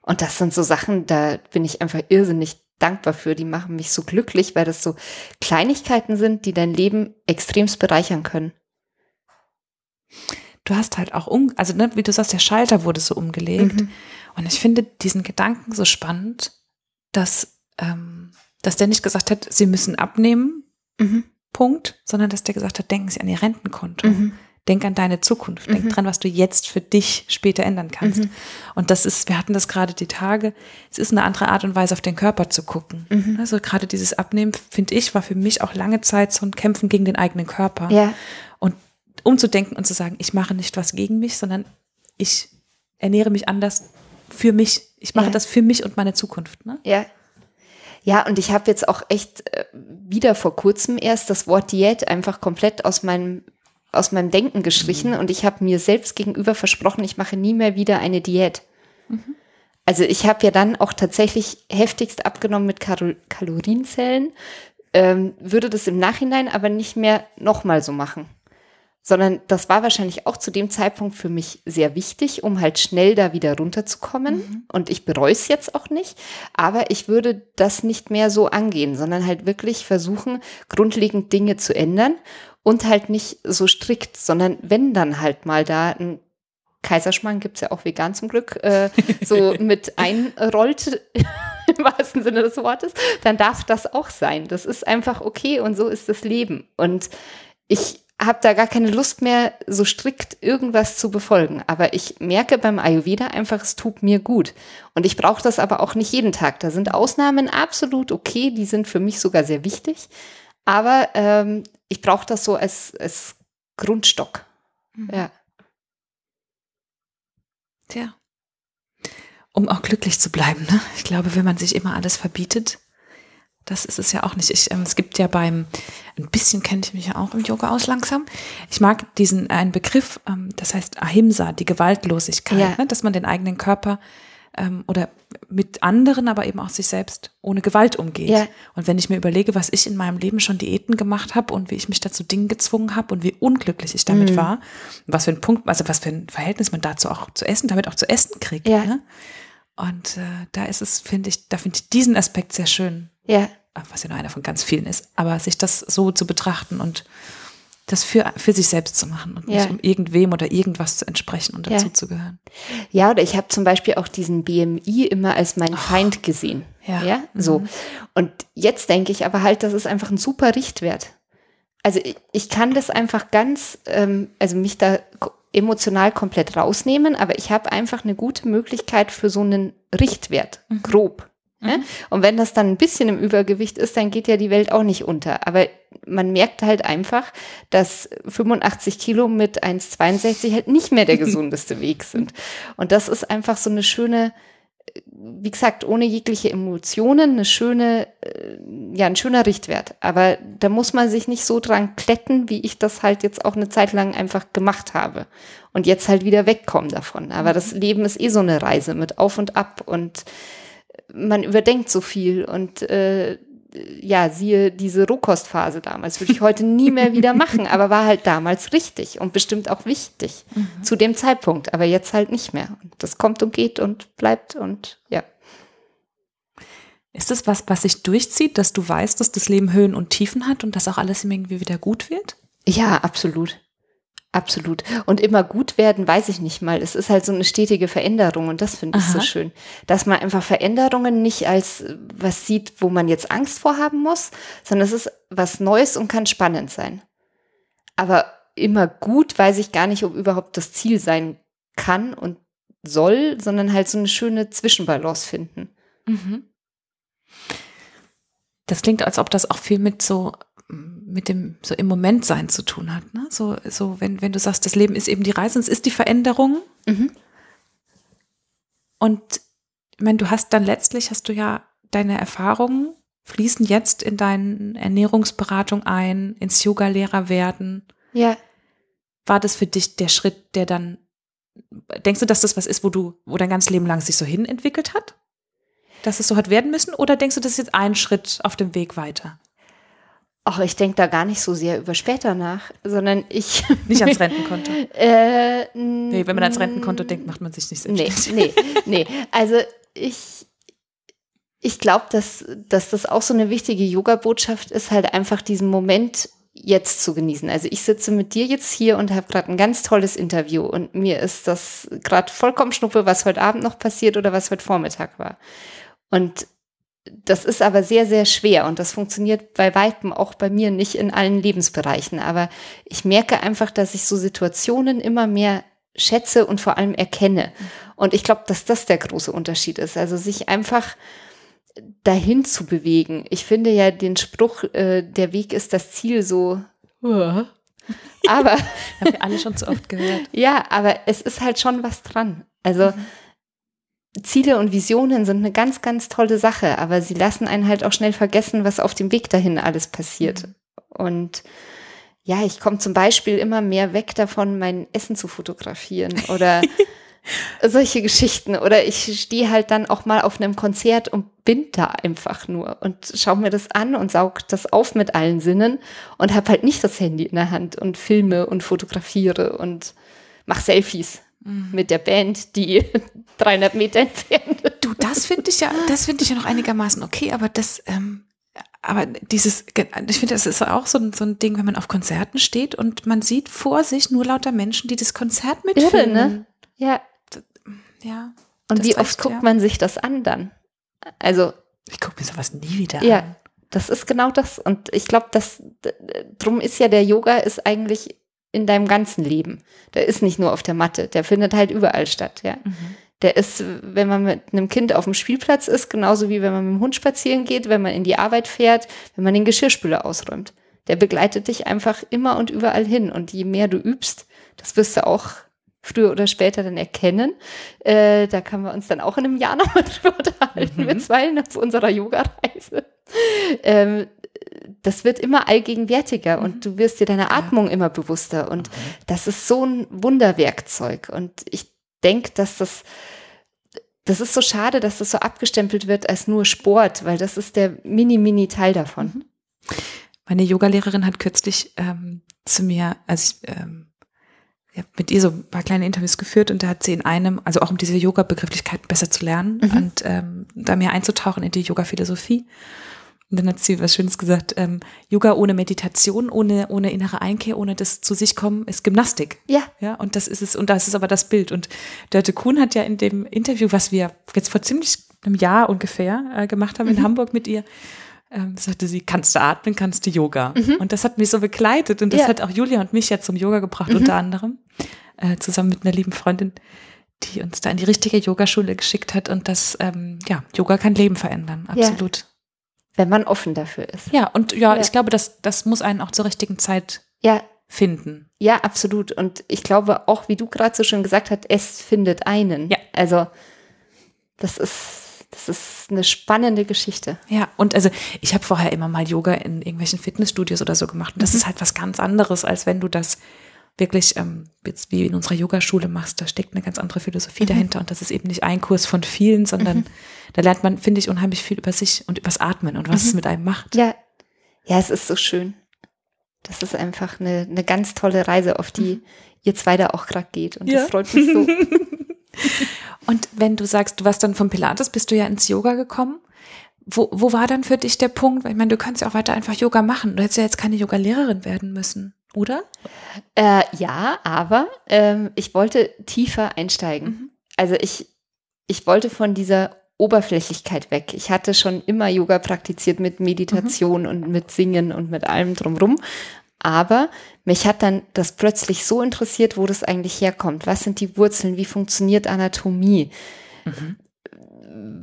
Und das sind so Sachen, da bin ich einfach irrsinnig dankbar für. Die machen mich so glücklich, weil das so Kleinigkeiten sind, die dein Leben extremst bereichern können. du hast halt auch, um, also ne, wie du sagst, der Schalter wurde so umgelegt. Mhm. Und ich finde diesen Gedanken so spannend, dass, ähm, dass der nicht gesagt hat, sie müssen abnehmen, Mhm. Punkt, sondern dass der gesagt hat, denken Sie an Ihr Rentenkonto. Mhm. Denk an deine Zukunft. Denk dran, was du jetzt für dich später ändern kannst. Mhm. Und das ist, wir hatten das gerade die Tage, es ist eine andere Art und Weise, auf den Körper zu gucken. Mhm. Also gerade dieses Abnehmen, finde ich, war für mich auch lange Zeit so ein Kämpfen gegen den eigenen Körper. Ja. Und umzudenken und zu sagen, ich mache nicht was gegen mich, sondern ich ernähre mich anders für mich. Ich mache Ja. das für mich und meine Zukunft. Ne? Ja. Ja, und ich habe jetzt auch echt äh, wieder vor kurzem erst das Wort Diät einfach komplett aus meinem aus meinem Denken gestrichen und ich habe mir selbst gegenüber versprochen, ich mache nie mehr wieder eine Diät. Also ich habe ja dann auch tatsächlich heftigst abgenommen mit Kalo Kalorienzellen, ähm, würde das im Nachhinein aber nicht mehr nochmal so machen. Sondern das war wahrscheinlich auch zu dem Zeitpunkt für mich sehr wichtig, um halt schnell da wieder runterzukommen. Und ich bereue es jetzt auch nicht. Aber ich würde das nicht mehr so angehen, sondern halt wirklich versuchen, grundlegend Dinge zu ändern und halt nicht so strikt, sondern wenn dann halt mal da ein Kaiserschmarrn gibt's ja auch vegan zum Glück, äh, so mit einrollt, im wahrsten Sinne des Wortes, dann darf das auch sein. Das ist einfach okay und so ist das Leben. Und ich habe da gar keine Lust mehr, so strikt irgendwas zu befolgen. Aber ich merke beim Ayurveda einfach, es tut mir gut. Und ich brauche das aber auch nicht jeden Tag. Da sind Ausnahmen absolut okay, die sind für mich sogar sehr wichtig. Aber ähm, ich brauche das so als, als Grundstock. Ja. Tja. Um auch glücklich zu bleiben. Ne? Ich glaube, wenn man sich immer alles verbietet, das ist es ja auch nicht. Ich, ähm, es gibt ja beim, ein bisschen kenne ich mich ja auch im Yoga aus langsam. Ich mag diesen, einen Begriff, ähm, das heißt Ahimsa, die Gewaltlosigkeit, Ja. ne? dass man den eigenen Körper ähm, oder mit anderen, aber eben auch sich selbst ohne Gewalt umgeht. Ja. Und wenn ich mir überlege, was ich in meinem Leben schon Diäten gemacht habe und wie ich mich dazu Dingen gezwungen habe und wie unglücklich ich damit war, was für ein Punkt, also was für ein Verhältnis man dazu auch zu essen, damit auch zu essen kriegt. Ja. Ne? Und äh, da ist es, finde ich, da finde ich diesen Aspekt sehr schön, Ja, was ja nur einer von ganz vielen ist, aber sich das so zu betrachten und das für, für sich selbst zu machen und Ja. nicht um irgendwem oder irgendwas zu entsprechen und Ja. dazu zu gehören. Ja, oder ich habe zum Beispiel auch diesen BMI immer als meinen Feind gesehen. ja. ja so. Und jetzt denke ich aber halt, das ist einfach ein super Richtwert. Also ich, ich kann das einfach ganz, ähm, also mich da emotional komplett rausnehmen, aber ich habe einfach eine gute Möglichkeit für so einen Richtwert, grob. Ja? Und wenn das dann ein bisschen im Übergewicht ist, dann geht ja die Welt auch nicht unter. Aber man merkt halt einfach, dass 85 Kilo mit 1,62 halt nicht mehr der gesundeste Weg sind. Und das ist einfach so eine schöne, wie gesagt, ohne jegliche Emotionen, eine schöne, äh, ja, ein schöner Richtwert. Aber da muss man sich nicht so dran kletten, wie ich das halt jetzt auch eine Zeit lang einfach gemacht habe. Und jetzt halt wieder wegkommen davon. Aber das Leben ist eh so eine Reise mit Auf und Ab und man überdenkt so viel und äh, ja, siehe diese Rohkostphase damals, würde ich heute nie mehr wieder machen, aber war halt damals richtig und bestimmt auch wichtig zu dem Zeitpunkt, aber jetzt halt nicht mehr. Und das kommt und geht und bleibt und ja. Ist es was, was sich durchzieht, dass du weißt, dass das Leben Höhen und Tiefen hat und dass auch alles irgendwie wieder gut wird? Ja, absolut. Absolut. Und immer gut werden, weiß ich nicht mal. Es ist halt so eine stetige Veränderung und das finde ich so schön. Dass man einfach Veränderungen nicht als äh, was sieht, wo man jetzt Angst vorhaben muss, sondern es ist was Neues und kann spannend sein. Aber immer gut weiß ich gar nicht, ob überhaupt das Ziel sein kann und soll, sondern halt so eine schöne Zwischenbalance finden. Das klingt, als ob das auch viel mit so mit dem so im Moment sein zu tun hat. Ne? So, so wenn, wenn du sagst, das Leben ist eben die Reise, und es ist die Veränderung. Mhm. Und ich meine, du hast dann letztlich, hast du ja deine Erfahrungen fließen jetzt in deine Ernährungsberatung ein, ins Yoga-Lehrer werden. Ja. War das für dich der Schritt, der dann, denkst du, dass das was ist, wo du, wo dein ganzes Leben lang sich so hin entwickelt hat? Dass es so hat werden müssen? Oder denkst du, das ist jetzt ein Schritt auf dem Weg weiter? Ach, ich denke da gar nicht so sehr über später nach, sondern ich. Nicht ans Rentenkonto. äh, Nee, wenn man ans Rentenkonto denkt, macht man sich nicht Nee, selbstständig. nee, nee. Also ich, ich glaube, dass, dass das auch so eine wichtige Yoga-Botschaft ist, halt einfach diesen Moment jetzt zu genießen. Also ich sitze mit dir jetzt hier und habe gerade ein ganz tolles Interview und mir ist das gerade vollkommen schnuppe, was heute Abend noch passiert oder was heute Vormittag war. Und das ist aber sehr, sehr schwer und das funktioniert bei Weitem auch bei mir nicht in allen Lebensbereichen. Aber ich merke einfach, dass ich so Situationen immer mehr schätze und vor allem erkenne. Und ich glaube, dass das der große Unterschied ist. Also sich einfach dahin zu bewegen. Ich finde ja den Spruch, äh, der Weg ist das Ziel so. Aber Haben wir alle schon zu oft gehört. ja, aber es ist halt schon was dran. Also Ziele und Visionen sind eine ganz, ganz tolle Sache, aber sie lassen einen halt auch schnell vergessen, was auf dem Weg dahin alles passiert. Und ja, ich komme zum Beispiel immer mehr weg davon, mein Essen zu fotografieren oder solche Geschichten. Oder ich stehe halt dann auch mal auf einem Konzert und bin da einfach nur und schaue mir das an und saug das auf mit allen Sinnen und habe halt nicht das Handy in der Hand und filme und fotografiere und mache Selfies mit der Band, die 300 Meter entfernt. Du, das finde ich ja, das finde ich ja noch einigermaßen okay, aber das, ähm, aber dieses, ich finde, das ist auch so ein, so ein Ding, wenn man auf Konzerten steht und man sieht vor sich nur lauter Menschen, die das Konzert Irre, mitfilmen. ne? Ja. Ja. Und wie oft guckt ja. man sich das an dann? Also Ich gucke mir sowas nie wieder Ja, an. das ist genau das. Und ich glaube, dass drum ist ja der Yoga ist eigentlich in deinem ganzen Leben. Der ist nicht nur auf der Matte, der findet halt überall statt, ja. Der ist, wenn man mit einem Kind auf dem Spielplatz ist, genauso wie wenn man mit dem Hund spazieren geht, wenn man in die Arbeit fährt, wenn man den Geschirrspüler ausräumt. Der begleitet dich einfach immer und überall hin. Und je mehr du übst, das wirst du auch früher oder später dann erkennen. Äh, da können wir uns dann auch in einem Jahr nochmal drüber unterhalten, wir zwei auf unserer Yoga-Reise. Ähm, das wird immer allgegenwärtiger und du wirst dir deiner Atmung immer bewusster. Und das ist so ein Wunderwerkzeug. Und ich denke, dass das das ist so schade, dass das so abgestempelt wird als nur Sport, weil das ist der mini-mini Teil davon. Mhm. Meine Yogalehrerin hat kürzlich ähm, zu mir, als ich ähm, ja, mit ihr so ein paar kleine Interviews geführt und da hat sie in einem, also auch um diese Yoga-Begrifflichkeiten besser zu lernen mhm. und ähm, da mehr einzutauchen in die Yoga-Philosophie. Und dann hat sie was Schönes gesagt, ähm, Yoga ohne Meditation, ohne, ohne innere Einkehr, ohne das zu sich kommen, ist Gymnastik. Ja. Ja, und das ist es, und das ist aber das Bild. Und Dörte Kuhn hat ja in dem Interview, was wir jetzt vor ziemlich einem Jahr ungefähr äh, gemacht haben in mhm. Hamburg mit ihr, ähm, sagte sie, kannst du atmen, kannst du Yoga. Mhm. Und das hat mich so begleitet und das ja. hat auch Julia und mich ja zum Yoga gebracht, mhm. unter anderem, äh, zusammen mit einer lieben Freundin, die uns da in die richtige Yogaschule geschickt hat. Und das, ähm, ja, Yoga kann Leben verändern, absolut. Ja wenn man offen dafür ist. Ja, und ja, ja. ich glaube, das, das muss einen auch zur richtigen Zeit ja. finden. Ja, absolut. Und ich glaube auch, wie du gerade so schön gesagt hast, es findet einen. Ja. Also, das ist, das ist eine spannende Geschichte. Ja, und also ich habe vorher immer mal Yoga in irgendwelchen Fitnessstudios oder so gemacht. Und das mhm. ist halt was ganz anderes, als wenn du das wirklich ähm, jetzt wie in unserer Yogaschule machst, da steckt eine ganz andere Philosophie mhm. dahinter und das ist eben nicht ein Kurs von vielen, sondern mhm. da lernt man, finde ich, unheimlich viel über sich und übers Atmen und was mhm. es mit einem macht. Ja, ja, es ist so schön. Das ist einfach eine, eine ganz tolle Reise, auf die mhm. ihr zwei da auch gerade geht und ja. das freut mich so. und wenn du sagst, du warst dann vom Pilates, bist du ja ins Yoga gekommen. Wo, wo war dann für dich der Punkt? Weil ich meine, du kannst ja auch weiter einfach Yoga machen. Du hättest ja jetzt keine Yoga-Lehrerin werden müssen oder? Äh, ja, aber ähm, ich wollte tiefer einsteigen. Mhm. Also ich, ich wollte von dieser Oberflächlichkeit weg. Ich hatte schon immer Yoga praktiziert mit Meditation mhm. und mit Singen und mit allem drumrum. Aber mich hat dann das plötzlich so interessiert, wo das eigentlich herkommt. Was sind die Wurzeln? Wie funktioniert Anatomie? Mhm.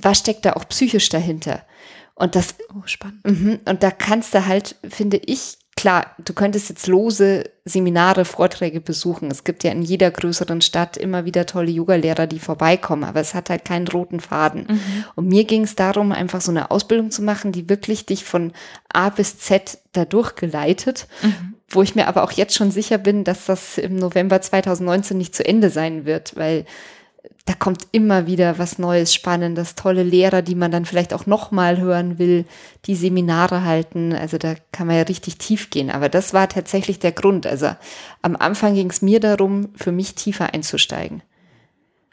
Was steckt da auch psychisch dahinter? Und das, oh, spannend. Mhm, und da kannst du halt, finde ich, klar, du könntest jetzt lose Seminare, Vorträge besuchen. Es gibt ja in jeder größeren Stadt immer wieder tolle Yoga-Lehrer, die vorbeikommen, aber es hat halt keinen roten Faden. Mhm. Und mir ging es darum, einfach so eine Ausbildung zu machen, die wirklich dich von A bis Z dadurch geleitet, mhm. wo ich mir aber auch jetzt schon sicher bin, dass das im November 2019 nicht zu Ende sein wird, weil da kommt immer wieder was Neues, Spannendes, tolle Lehrer, die man dann vielleicht auch nochmal hören will, die Seminare halten. Also da kann man ja richtig tief gehen. Aber das war tatsächlich der Grund. Also am Anfang ging es mir darum, für mich tiefer einzusteigen.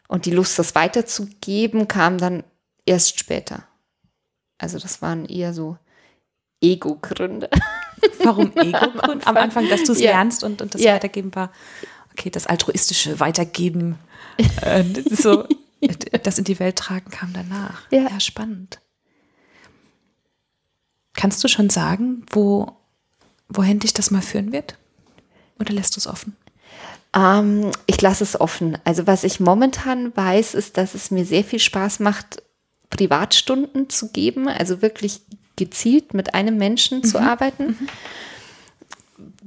Und die Lust, das weiterzugeben, kam dann erst später. Also das waren eher so Ego-Gründe. Warum Ego-Gründe? Am Anfang, dass du es ja. lernst und, und das ja. Weitergeben war. Okay, das altruistische Weitergeben äh, so das in die Welt tragen kam danach. Ja. ja, spannend. Kannst du schon sagen, wo, wohin dich das mal führen wird? Oder lässt du es offen? Ähm, ich lasse es offen. Also was ich momentan weiß, ist, dass es mir sehr viel Spaß macht, Privatstunden zu geben, also wirklich gezielt mit einem Menschen mhm. zu arbeiten. Mhm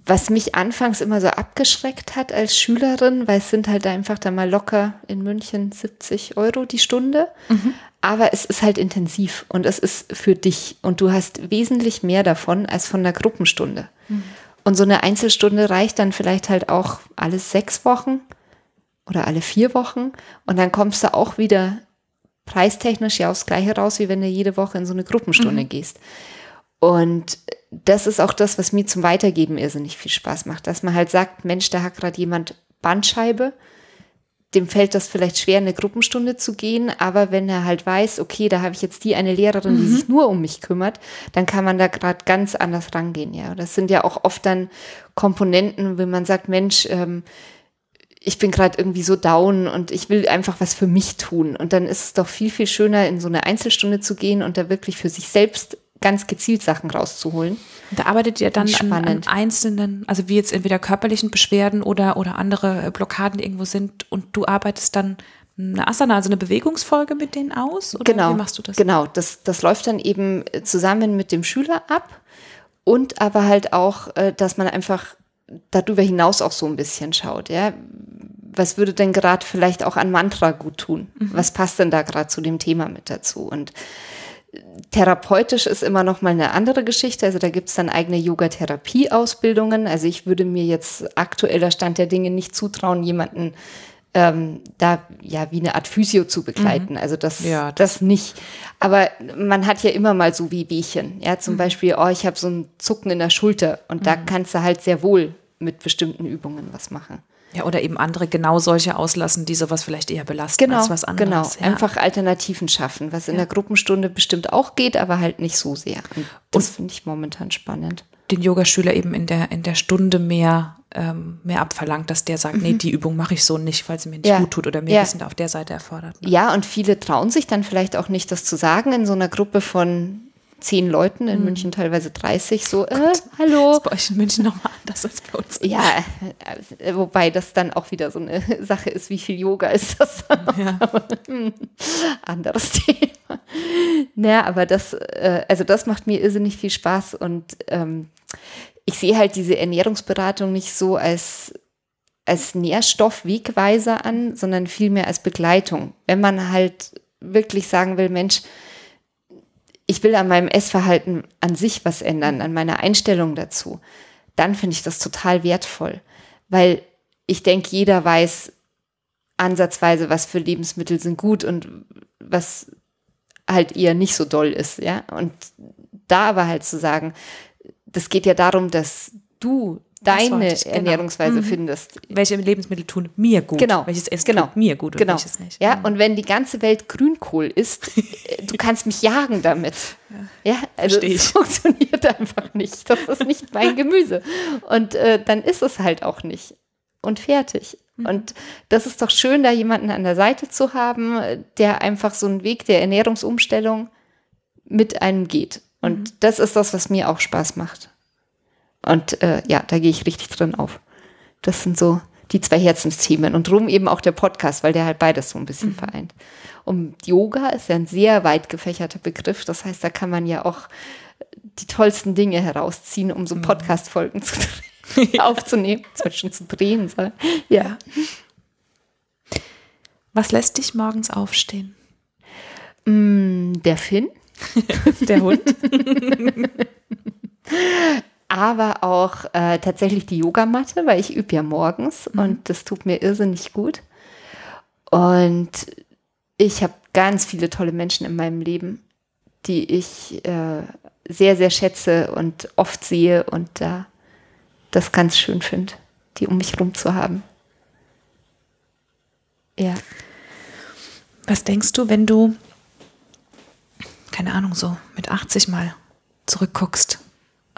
was mich anfangs immer so abgeschreckt hat als Schülerin, weil es sind halt einfach da mal locker in München 70 Euro die Stunde. Mhm. Aber es ist halt intensiv und es ist für dich und du hast wesentlich mehr davon als von der Gruppenstunde. Mhm. Und so eine Einzelstunde reicht dann vielleicht halt auch alle sechs Wochen oder alle vier Wochen und dann kommst du auch wieder preistechnisch ja aufs Gleiche raus, wie wenn du jede Woche in so eine Gruppenstunde mhm. gehst. Und das ist auch das, was mir zum Weitergeben irrsinnig viel Spaß macht, dass man halt sagt, Mensch, da hat gerade jemand Bandscheibe, dem fällt das vielleicht schwer, eine Gruppenstunde zu gehen, aber wenn er halt weiß, okay, da habe ich jetzt die eine Lehrerin, die mhm. sich nur um mich kümmert, dann kann man da gerade ganz anders rangehen, ja. Das sind ja auch oft dann Komponenten, wenn man sagt, Mensch, ähm, ich bin gerade irgendwie so down und ich will einfach was für mich tun. Und dann ist es doch viel, viel schöner, in so eine Einzelstunde zu gehen und da wirklich für sich selbst ganz gezielt Sachen rauszuholen. Da arbeitet ihr dann an, an, einzelnen, also wie jetzt entweder körperlichen Beschwerden oder, oder andere äh, Blockaden, die irgendwo sind und du arbeitest dann eine Asana, also eine Bewegungsfolge mit denen aus? Oder genau, wie machst du das? Genau, das, das läuft dann eben zusammen mit dem Schüler ab und aber halt auch, äh, dass man einfach darüber hinaus auch so ein bisschen schaut, ja. Was würde denn gerade vielleicht auch an Mantra gut tun? Mhm. Was passt denn da gerade zu dem Thema mit dazu? Und Therapeutisch ist immer noch mal eine andere Geschichte. Also da gibt es dann eigene Yoga-Therapie-Ausbildungen. Also ich würde mir jetzt aktueller Stand der Dinge nicht zutrauen, jemanden ähm, da ja wie eine Art Physio zu begleiten. Also das, Ja, das nicht. Aber man hat ja immer mal so wie Wehchen. Ja, zum Beispiel, oh, ich habe so ein Zucken in der Schulter und da kannst du halt sehr wohl mit bestimmten Übungen was machen. Ja, oder eben andere genau solche auslassen, die sowas vielleicht eher belasten Genau, als was anderes. genau. Ja. Einfach Alternativen schaffen, was in der Gruppenstunde bestimmt auch geht, aber halt nicht so sehr. Und das finde ich momentan spannend. den Yogaschüler eben in der, in der Stunde mehr, ähm, mehr abverlangt, dass der sagt, nee, die Übung mache ich so nicht, weil sie mir nicht Mhm. Ja. gut tut oder mir Ja. Wissen auf der Seite erfordert. Ne? Ja, und viele trauen sich dann vielleicht auch nicht, das zu sagen in so einer Gruppe von zehn Leuten, Mhm. in München teilweise 30, so, äh, hallo. Bei euch in München nochmal anders als bei uns. Ja, äh, wobei das dann auch wieder so eine Sache ist, wie viel Yoga ist das? Ja. Anderes Thema. Naja, aber das, äh, also das macht mir irrsinnig viel Spaß und ähm, ich sehe halt diese Ernährungsberatung nicht so als, als Nährstoffwegweiser an, sondern vielmehr als Begleitung. Wenn man halt wirklich sagen will, Mensch, ich will an meinem Essverhalten an sich was ändern, an meiner Einstellung dazu, dann finde ich das total wertvoll, weil ich denke, jeder weiß ansatzweise, was für Lebensmittel sind gut und was halt eher nicht so doll ist, ja. Und da aber halt zu sagen, das geht ja darum, dass du deine ich, genau. Ernährungsweise findest. Welche Lebensmittel tun mir gut? Genau. Welches Essen genau. tut mir gut und genau. welches nicht? Ja, und wenn die ganze Welt Grünkohl isst, du kannst mich jagen damit. Ja, also Versteh es ich. funktioniert einfach nicht. Das ist nicht mein Gemüse. Und äh, dann ist es halt auch nicht. Und fertig. Mhm. Und das ist doch schön, da jemanden an der Seite zu haben, der einfach so einen Weg der Ernährungsumstellung mit einem geht. Und Mhm. das ist das, was mir auch Spaß macht. Und äh, ja, da gehe ich richtig drin auf. Das sind so die zwei Herzensthemen und drum eben auch der Podcast, weil der halt beides so ein bisschen vereint. Und Yoga ist ja ein sehr weit gefächerter Begriff. Das heißt, da kann man ja auch die tollsten Dinge herausziehen, um so Podcast-Folgen zu aufzunehmen, zwischen zu drehen. So. Ja. Was lässt dich morgens aufstehen? Mm, Der Finn, Der Hund? aber auch äh, tatsächlich die Yogamatte, weil ich übe ja morgens und das tut mir irrsinnig gut. Und ich habe ganz viele tolle Menschen in meinem Leben, die ich äh, sehr, sehr schätze und oft sehe und da das ganz schön finde, die um mich rum zu haben. Ja. Was denkst du, wenn du, keine Ahnung, so mit 80 mal zurückguckst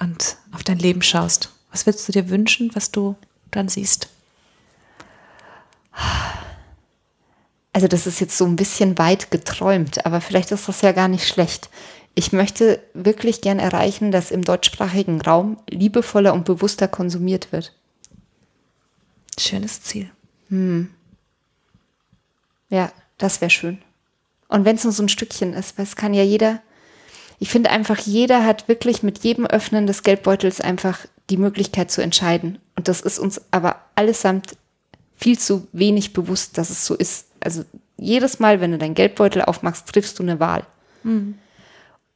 und auf dein Leben schaust? Was würdest du dir wünschen, was du dann siehst? Also das ist jetzt so ein bisschen weit geträumt, aber vielleicht ist das ja gar nicht schlecht. Ich möchte wirklich gern erreichen, dass im deutschsprachigen Raum liebevoller und bewusster konsumiert wird. Schönes Ziel. Ja, das wäre schön. Und wenn es nur so ein Stückchen ist, weil es kann ja jeder, ich finde einfach, jeder hat wirklich mit jedem Öffnen des Geldbeutels einfach die Möglichkeit zu entscheiden. Und das ist uns aber allesamt viel zu wenig bewusst, dass es so ist. Also jedes Mal, wenn du deinen Geldbeutel aufmachst, triffst du eine Wahl.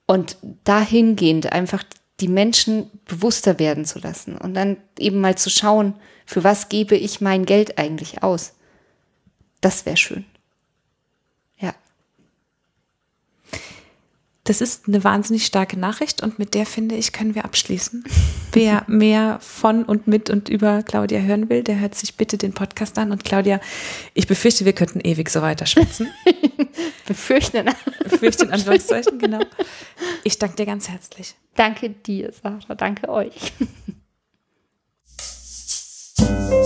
Und dahingehend einfach die Menschen bewusster werden zu lassen und dann eben mal zu schauen, für was gebe ich mein Geld eigentlich aus. Das wäre schön. Das ist eine wahnsinnig starke Nachricht und mit der finde ich, können wir abschließen. Wer mehr von und mit und über Claudia hören will, der hört sich bitte den Podcast an. Und Claudia, ich befürchte, wir könnten ewig so weiter schwitzen. Befürchten. Befürchte in Anführungszeichen, genau. Ich danke dir ganz herzlich. Danke dir, Sarah. Danke euch.